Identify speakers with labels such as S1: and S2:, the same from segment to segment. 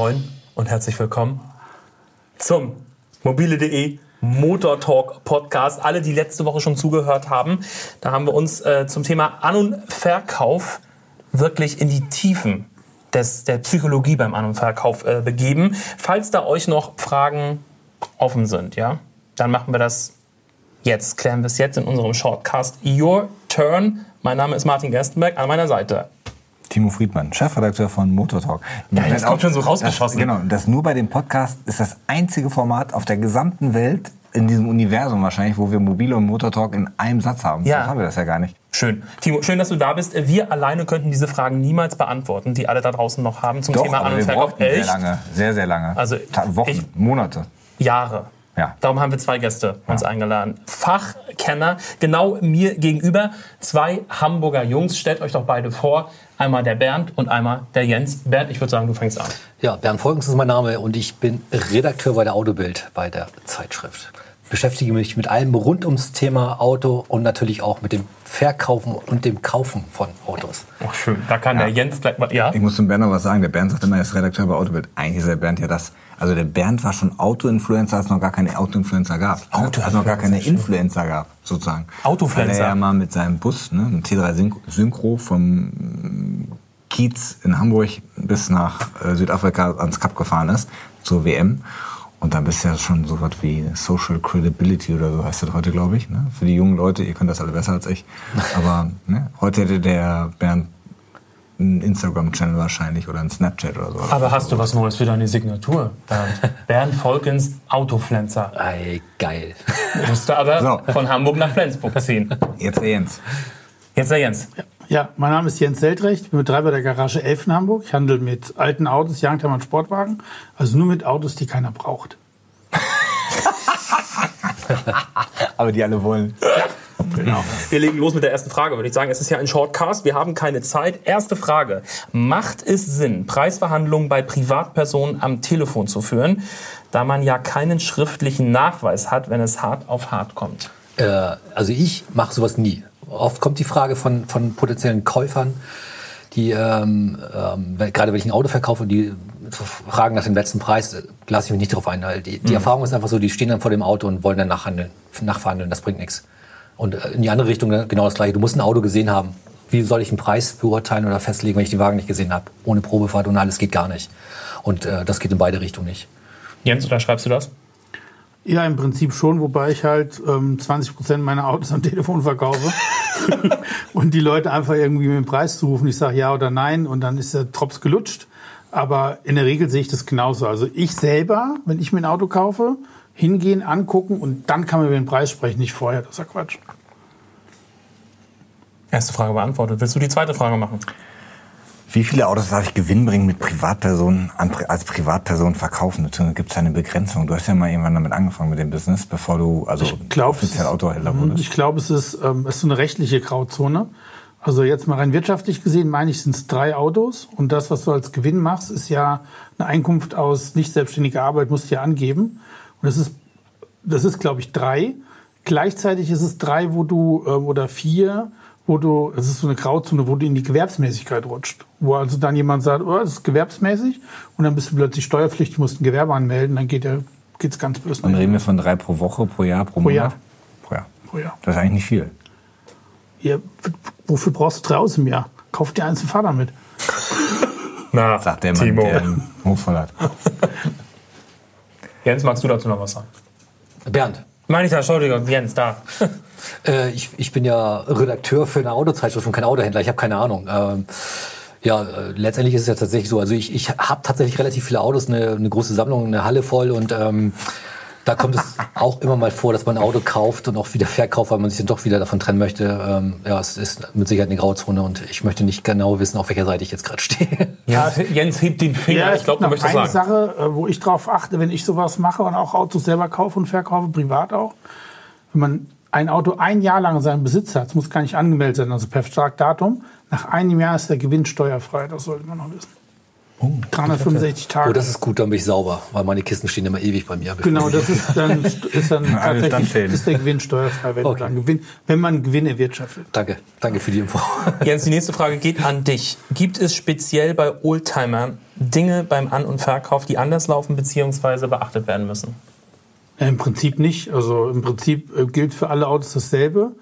S1: Moin und herzlich willkommen zum mobile.de Motor Talk Podcast. Alle, die letzte Woche schon zugehört haben, da haben wir uns äh, zum Thema An- und Verkauf wirklich in die Tiefen des, der Psychologie beim An- und Verkauf äh, begeben. Falls da euch noch Fragen offen sind, ja, dann machen wir das jetzt. Klären wir es jetzt in unserem Shortcast Your Turn. Mein Name ist Martin Gerstenberg, an meiner Seite.
S2: Timo Friedmann, Chefredakteur von Motor Talk.
S1: Ja, das kommt schon so rausgeschossen.
S2: Das, genau, das nur bei dem Podcast ist das einzige Format auf der gesamten Welt, in diesem Universum wahrscheinlich, wo wir Mobile und Motor Talk in einem Satz haben.
S1: Ja.
S2: Sonst haben wir das ja gar nicht.
S1: Schön. Timo, schön, dass du da bist. Wir alleine könnten diese Fragen niemals beantworten, die alle da draußen noch haben zum
S2: Doch,
S1: Thema An- und
S2: wir
S1: Verkauf.
S2: sehr lange, sehr, sehr lange.
S1: Also,
S2: Ta Wochen,
S1: ich-
S2: Monate.
S1: Jahre.
S2: Ja.
S1: Darum haben wir zwei Gäste uns eingeladen. Fachkenner, genau mir gegenüber. Zwei Hamburger Jungs. Stellt euch doch beide vor. Einmal der Bernd und einmal der Jens. Bernd, ich würde sagen, du fängst an.
S3: Ja, Bernd Folgens ist mein Name und ich bin Redakteur bei der Autobild bei der Zeitschrift. Beschäftige mich mit allem rund ums Thema Auto und natürlich auch mit dem Verkaufen und dem Kaufen von Autos.
S1: Ach, schön. Da kann der Jens gleich mal. Ja.
S2: Ich muss zum Bernd noch was sagen. Der Bernd sagt immer, er ist Redakteur bei Autobild. Eigentlich ist der Bernd ja das. Also der Bernd war schon Auto-Influencer, als es noch gar keine Auto-Influencer gab. Als es noch gar keine Influencer gab, sozusagen.
S1: Autofluencer.
S2: Weil er ja mal mit seinem Bus, ne, einem T3 Syn- Synchro vom Kiez in Hamburg bis nach äh, Südafrika ans Kap gefahren ist, zur WM. Und dann bist du ja schon so was wie Social Credibility oder so heißt das heute, glaube ich. Ne? Für die jungen Leute, ihr könnt das alle besser als ich. Aber ne, heute hätte der Bernd einen Instagram-Channel wahrscheinlich oder einen Snapchat oder so.
S1: Aber hast du was Neues für deine Signatur, Bernd? Bernd Volkens, Autoflenzer.
S3: Ey, geil.
S1: Musste aber
S2: So.
S1: von Hamburg nach Flensburg ziehen.
S2: Jetzt der Jens.
S1: Jetzt der Jens.
S4: Ja, mein Name ist Jens Seltrecht, ich bin Betreiber der Garage 11 in Hamburg. Ich handle mit alten Autos, Youngtimer und Sportwagen, also nur mit Autos, die keiner braucht.
S2: Aber die alle wollen.
S1: Genau. Wir legen los mit der ersten Frage, würde ich sagen. Es ist ja ein Shortcast, wir haben keine Zeit. Erste Frage. Macht es Sinn, Preisverhandlungen bei Privatpersonen am Telefon zu führen, da man ja keinen schriftlichen Nachweis hat, wenn es hart auf hart kommt?
S3: Äh, also ich mache sowas nie. Oft kommt die Frage von, von potenziellen Käufern, die ähm, ähm, gerade wenn ich ein Auto verkaufe, die fragen nach dem letzten Preis, äh, lasse ich mich nicht drauf ein. Die, die Erfahrung ist einfach so, die stehen dann vor dem Auto und wollen dann nachhandeln, nachverhandeln. Das bringt nichts. Und äh, in die andere Richtung ne, genau das gleiche. Du musst ein Auto gesehen haben. Wie soll ich einen Preis beurteilen oder festlegen, wenn ich den Wagen nicht gesehen habe? Ohne Probefahrt und alles geht gar nicht. Und äh, das geht in beide Richtungen nicht.
S1: Jens, oder schreibst du das?
S4: Ja, im Prinzip schon, wobei ich halt ähm, 20 Prozent meiner Autos am Telefon verkaufe und die Leute einfach irgendwie mit dem Preis zurufen. Ich sage ja oder nein und dann ist der Drops gelutscht. Aber in der Regel sehe ich das genauso. Also ich selber, wenn ich mir ein Auto kaufe, hingehen, angucken und dann kann man über den Preis sprechen, nicht vorher. Das ist ja Quatsch.
S1: Erste Frage beantwortet. Willst du die zweite Frage machen?
S2: Wie viele Autos darf ich gewinnbringend mit Privatpersonen als Privatperson verkaufen? Gibt es eine Begrenzung? Du hast ja mal irgendwann damit angefangen mit dem Business, bevor du also
S4: glaub,
S2: offiziell Autohändler wurdest.
S4: Ich glaube, es ist, ähm, es ist so eine rechtliche Grauzone. Also jetzt mal rein wirtschaftlich gesehen, meine ich, sind es drei Autos. Und das, was du als Gewinn machst, ist ja eine Einkunft aus nicht selbstständiger Arbeit, musst du ja angeben. Und das ist, das ist, glaube ich, drei. Gleichzeitig ist es drei, wo du, ähm, oder vier, wo du, es ist so eine Grauzone, wo du in die Gewerbsmäßigkeit rutscht. Wo also dann jemand sagt, oh, das ist gewerbsmäßig. Und dann bist du plötzlich steuerpflichtig, musst ein Gewerbe anmelden, dann geht der, geht's ganz böse.
S2: Dann reden wir von drei pro Woche, pro Jahr, pro,
S4: Pro
S2: Monat?
S4: Jahr.
S2: Pro Jahr.
S4: Pro Jahr.
S2: Das ist eigentlich nicht viel.
S4: Ja, wofür brauchst du drei Autos im Jahr? Kauf dir eins und fahr damit.
S1: Na,
S2: Sagt der Mann,
S1: Timo.
S2: der einen Hof voll hat.
S1: Jens, magst du dazu noch was sagen?
S3: Bernd,
S1: Meine ich ja, Entschuldigung, Jens, da.
S3: Äh, ich, ich bin ja Redakteur für eine Autozeitschrift und kein Autohändler. Ich habe keine Ahnung. Ähm, ja, äh, letztendlich ist es ja tatsächlich so. Also ich, ich habe tatsächlich relativ viele Autos, eine, eine große Sammlung, eine Halle voll und ähm, da kommt es auch immer mal vor, dass man ein Auto kauft und auch wieder verkauft, weil man sich dann doch wieder davon trennen möchte. Ähm, ja, es ist mit Sicherheit eine Grauzone und ich möchte nicht genau wissen, auf welcher Seite ich jetzt gerade stehe.
S1: Jens, Jens hebt den Finger. ich glaube, du möchtest
S4: eine
S1: sagen.
S4: Sache, äh, wo ich drauf achte, wenn ich sowas mache und auch Autos selber kaufe und verkaufe, privat auch. Wenn man ein Auto ein Jahr lang in seinem Besitz hat, es muss gar nicht angemeldet sein, also per Startdatum, nach einem Jahr ist der Gewinn steuerfrei. Das sollte man noch wissen. 365 Tage.
S3: Oh, das ist gut, dann bin ich sauber, weil meine Kisten stehen immer ewig bei mir.
S4: Genau, das ist dann, ist dann tatsächlich ist der Gewinn steuerfrei, wenn,
S3: Okay.
S4: man Gewinn, wenn man Gewinn erwirtschaftet.
S3: Danke, danke für die Info.
S1: Jens, die nächste Frage geht an dich. Gibt es speziell bei Oldtimer Dinge beim An- und Verkauf, die anders laufen bzw. beachtet werden müssen?
S4: Ja, Im Prinzip nicht. Also im Prinzip äh, gilt für alle Autos dasselbe.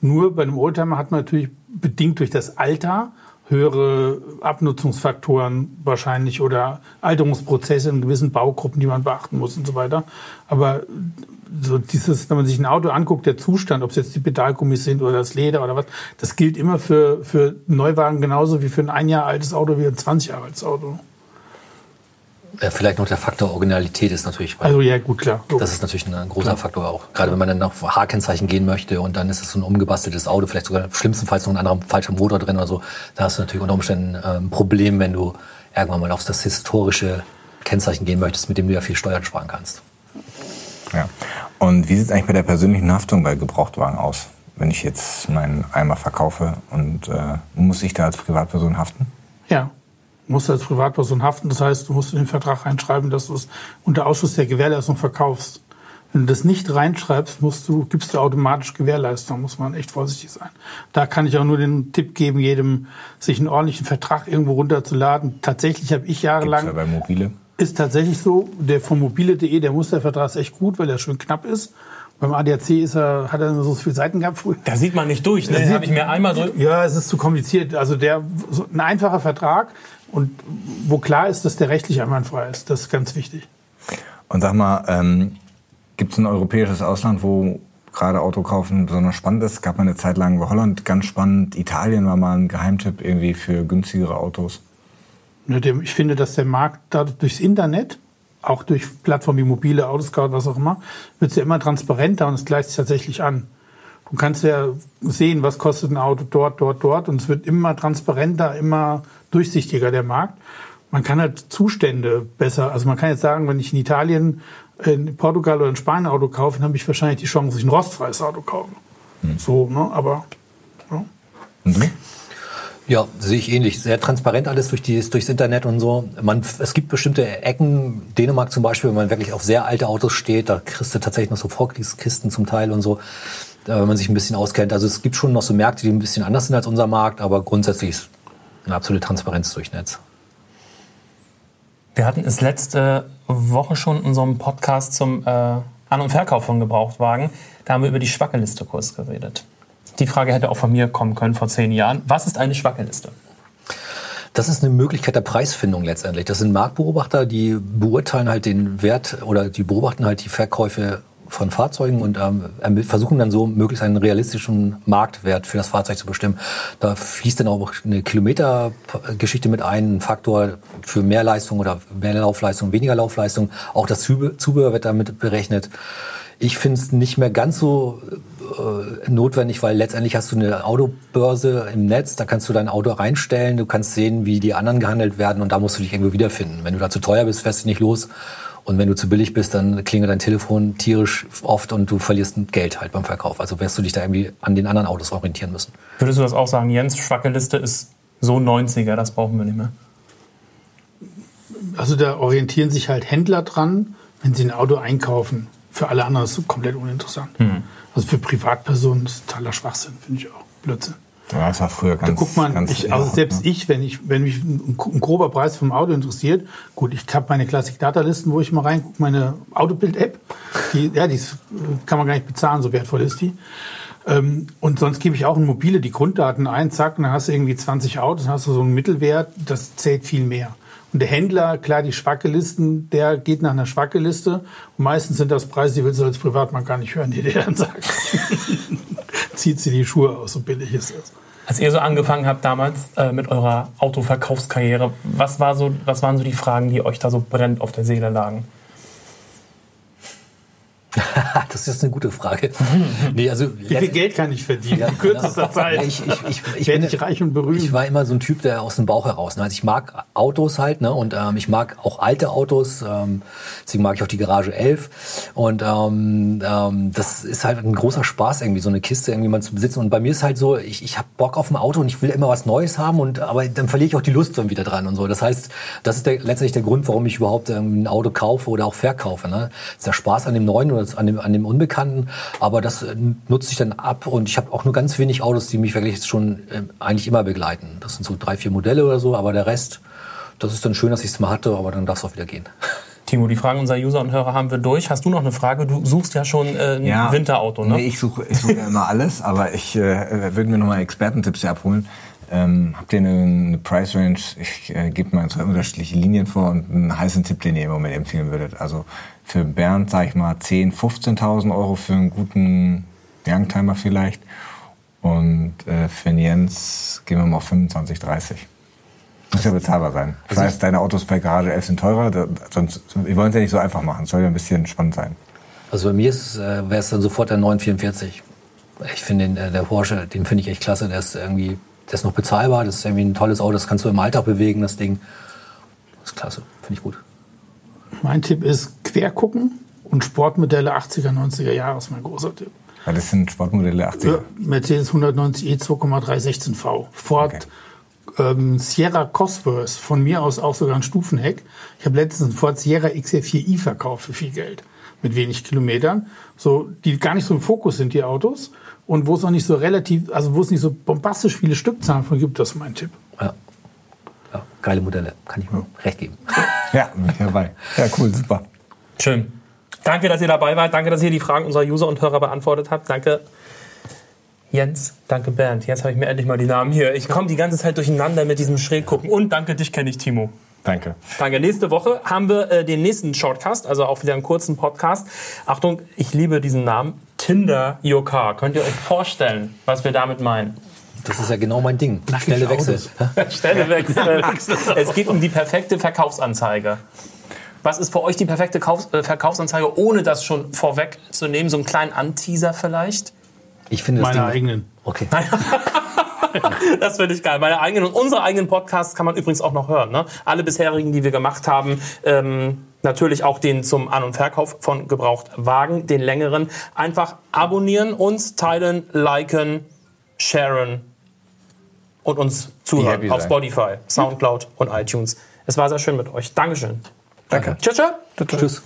S4: Nur bei einem Oldtimer hat man natürlich bedingt durch das Alter höhere Abnutzungsfaktoren wahrscheinlich oder Alterungsprozesse in gewissen Baugruppen, die man beachten muss und so weiter. Aber so dieses, wenn man sich ein Auto anguckt, der Zustand, ob es jetzt die Pedalgummis sind oder das Leder oder was, das gilt immer für, für Neuwagen genauso wie für ein ein Jahr altes Auto wie ein 20 Jahre altes Auto.
S3: Ja, vielleicht noch der Faktor Originalität ist natürlich.
S4: Also ja, gut, klar.
S3: Das ist natürlich ein großer Faktor auch. Gerade wenn man dann auf H-Kennzeichen gehen möchte und dann ist es so ein umgebasteltes Auto, vielleicht sogar schlimmstenfalls noch ein anderer falscher Motor drin oder so, da hast du natürlich unter Umständen äh, ein Problem, wenn du irgendwann mal auf das historische Kennzeichen gehen möchtest, mit dem du ja viel Steuern sparen kannst.
S2: Ja. Und wie sieht es eigentlich bei der persönlichen Haftung bei Gebrauchtwagen aus? Wenn ich jetzt meinen Eimer verkaufe und äh, muss ich da als Privatperson haften?
S4: Ja, musst als Privatperson haften. Das heißt, du musst in den Vertrag reinschreiben, dass du es unter Ausschuss der Gewährleistung verkaufst. Wenn du das nicht reinschreibst, musst du, gibst du automatisch Gewährleistung. Muss man echt vorsichtig sein. Da kann ich auch nur den Tipp geben, jedem sich einen ordentlichen Vertrag irgendwo runterzuladen. Tatsächlich habe ich
S2: Gibt's
S4: jahrelang
S2: ja bei Mobile.
S4: ist tatsächlich so, der von mobile.de, der Mustervertrag ist echt gut, weil er schön knapp ist. Beim ADAC ist er, hat er so viele Seiten gehabt früher.
S1: Da sieht man nicht durch. Ne? Habe ich mir einmal so.
S4: Ja, es ist zu kompliziert. Also der, so ein einfacher Vertrag und wo klar ist, dass der rechtlich einwandfrei ist. Das ist ganz wichtig.
S2: Und sag mal, ähm, gibt es ein europäisches Ausland, wo gerade Autokaufen besonders spannend ist? Gab mal eine Zeit lang Holland ganz spannend. Italien war mal ein Geheimtipp irgendwie für günstigere Autos.
S4: Ich finde, dass der Markt dadurch durchs Internet, auch durch Plattformen wie mobile, Autoscout, was auch immer, wird es ja immer transparenter und es gleicht sich tatsächlich an. Du kannst ja sehen, was kostet ein Auto dort, dort, dort und es wird immer transparenter, immer durchsichtiger der Markt. Man kann halt Zustände besser, also man kann jetzt sagen, wenn ich in Italien, in Portugal oder in Spanien ein Auto kaufe, dann habe ich wahrscheinlich die Chance, dass ich ein rostfreies Auto kaufe. So, ne? Aber ja.
S2: Du?
S3: Ja, sehe ich ähnlich. Sehr transparent alles durch die, durchs Internet und so. Man, es gibt bestimmte Ecken, Dänemark zum Beispiel, wenn man wirklich auf sehr alte Autos steht, da kriegst du tatsächlich noch so Vorkriegskisten zum Teil und so, wenn man sich ein bisschen auskennt. Also es gibt schon noch so Märkte, die ein bisschen anders sind als unser Markt, aber grundsätzlich ist eine absolute Transparenz durch Netz.
S1: Wir hatten es letzte Woche schon in einem Podcast zum äh, An- und Verkauf von Gebrauchtwagen. Da haben wir über die Schwackeliste kurz geredet. Die Frage hätte auch von mir kommen können vor zehn Jahren. Was ist eine Schwackeliste?
S3: Das ist eine Möglichkeit der Preisfindung letztendlich. Das sind Marktbeobachter, die beurteilen halt den Wert oder die beobachten halt die Verkäufe von Fahrzeugen und ähm, ermi- versuchen dann so möglichst einen realistischen Marktwert für das Fahrzeug zu bestimmen. Da fließt dann auch eine Kilometergeschichte mit ein, ein Faktor für mehr Leistung oder mehr Laufleistung, weniger Laufleistung. Auch das Zubehör wird damit berechnet. Ich finde es nicht mehr ganz so äh, notwendig, weil letztendlich hast du eine Autobörse im Netz, da kannst du dein Auto reinstellen, du kannst sehen, wie die anderen gehandelt werden und da musst du dich irgendwo wiederfinden. Wenn du da zu teuer bist, fährst du nicht los und wenn du zu billig bist, dann klingelt dein Telefon tierisch oft und du verlierst Geld halt beim Verkauf. Also wirst du dich da irgendwie an den anderen Autos orientieren müssen.
S1: Würdest du das auch sagen, Jens? Schwackeliste ist so 90er, das brauchen wir nicht mehr.
S4: Also da orientieren sich halt Händler dran, wenn sie ein Auto einkaufen. Für alle anderen ist es komplett uninteressant. Also für Privatpersonen ist totaler Schwachsinn, finde ich auch. Blödsinn.
S2: Ja, das war früher ganz.
S4: Da guckt man, ich, also selbst
S2: ne?
S4: ich, wenn ich, wenn mich ein, ein grober Preis vom Auto interessiert, gut, ich habe meine Classic-Data-Listen, wo ich mal reingucke, meine Autobild-App, die, ja, die ist, kann man gar nicht bezahlen, so wertvoll ist die. Ähm, und sonst gebe ich auch in mobile die Grunddaten ein, zack, und dann hast du irgendwie 20 Autos, dann hast du so einen Mittelwert, das zählt viel mehr. Und der Händler, klar, die Schwackelisten, der geht nach einer Schwackeliste. Und meistens sind das Preise, die willst du als Privatmann gar nicht hören, die der dann sagt. Zieht sie die Schuhe aus, so billig ist das.
S1: Als ihr so angefangen habt damals äh, mit eurer Autoverkaufskarriere, was, war so, was waren so die Fragen, die euch da so brennend auf der Seele lagen?
S3: das ist eine gute Frage. nee, also
S4: Wie viel Geld kann ich verdienen in kürzester Zeit?
S3: Ich, ich, ich, ich, bin-
S4: ich reich und berühmt.
S3: Ich war immer so ein Typ, der aus dem Bauch heraus. Ne? Also ich mag Autos halt, ne? Und ähm, ich mag auch alte Autos. Ähm, deswegen mag ich auch die Garage 11. Und ähm, ähm, das ist halt ein großer Spaß, irgendwie so eine Kiste irgendwie mal zu besitzen. Und bei mir ist halt so, ich, ich habe Bock auf ein Auto und ich will immer was Neues haben. Und aber dann verliere ich auch die Lust dann wieder dran und so. Das heißt, das ist der, letztendlich der Grund, warum ich überhaupt ähm, ein Auto kaufe oder auch verkaufe. Ne? Das ist der Spaß an dem Neuen oder an dem, an dem Unbekannten. Aber das äh, nutze ich dann ab. Und ich habe auch nur ganz wenig Autos, die mich wirklich jetzt schon ähm, eigentlich immer begleiten. Das sind so drei, vier Modelle oder so. Aber der Rest, das ist dann schön, dass ich es mal hatte, aber dann darf es auch wieder gehen.
S1: Timo, die Fragen unserer User und Hörer haben wir durch. Hast du noch eine Frage? Du suchst ja schon äh, ein
S2: Ja.
S1: Winterauto, ne?
S2: Nee, ich suche ich suche ja immer alles, aber ich äh, würde mir nochmal Expertentipps hier abholen. Ähm, habt ihr eine, eine Price Range? Ich äh, gebe mal zwei unterschiedliche Linien vor und einen heißen Tipp, den ihr im Moment empfehlen würdet. Also für Bernd, sage ich mal, 10.000, 15.000 Euro für einen guten Youngtimer vielleicht. Und äh, für den Jens gehen wir mal auf 25, 30. Muss ja bezahlbar sein. Ich weiß, deine Autos bei Garage 11 sind teurer, da, sonst, wir wollen es ja nicht so einfach machen. Es soll ja ein bisschen spannend sein.
S3: Also bei mir ist, es, äh, wäre es dann sofort der 944. Ich finde den, äh, der Porsche, den finde ich echt klasse. Der ist irgendwie, der ist noch bezahlbar. Das ist irgendwie ein tolles Auto. Das kannst du im Alltag bewegen, das Ding. Das ist klasse. Finde ich gut.
S4: Mein Tipp ist quer gucken und Sportmodelle 80er, 90er Jahre ist mein großer Tipp.
S2: Weil das sind Sportmodelle 80er.
S4: Ja, Mercedes 190 E 2,316V. Ford ähm, Sierra Cosworth, von mir aus auch sogar ein Stufenheck. Ich habe letztens einen Ford Sierra XR4i verkauft für viel Geld. Mit wenig Kilometern. So, die gar nicht so im Fokus sind, die Autos. Und wo es auch nicht so relativ, also wo es nicht so bombastisch viele Stückzahlen von gibt, das ist mein Tipp.
S3: Ja. ja geile Modelle. Kann ich mir recht geben.
S2: Ja, bin ich dabei. Ja, cool, super.
S1: Schön. Danke, dass ihr dabei wart. Danke, dass ihr die Fragen unserer User und Hörer beantwortet habt. Danke, Jens. Danke, Bernd. Jetzt habe ich mir endlich mal die Namen hier. Ich komme die ganze Zeit durcheinander mit diesem Schräggucken. Und danke, dich kenne ich, Timo.
S2: Danke.
S1: Danke. Nächste Woche haben wir äh, den nächsten Shortcast, also auch wieder einen kurzen Podcast. Achtung, ich liebe diesen Namen. Tinder Your Car. Könnt ihr euch vorstellen, was wir damit meinen?
S3: Das ist ja genau mein Ding. Schnelle Wechsel.
S4: Autos.
S1: Stelle wechseln. es geht um die perfekte Verkaufsanzeige. Was ist für euch die perfekte Kauf äh, Verkaufsanzeige, ohne das schon vorweg zu nehmen? So einen kleinen Anteaser vielleicht?
S3: Ich finde
S4: Meine eigenen.
S3: Okay.
S1: Das finde ich geil. Meine eigenen und unsere eigenen Podcasts kann man übrigens auch noch hören. Ne? Alle bisherigen, die wir gemacht haben. Ähm, natürlich auch den zum An- und Verkauf von Gebrauchtwagen, den längeren. Einfach abonnieren, uns teilen, liken, sharen und uns zuhören auf
S2: sein.
S1: Spotify, Soundcloud und iTunes. Es war sehr schön mit euch. Dankeschön.
S2: Danke.
S1: Tschüss, tschüss.
S3: Tschüss.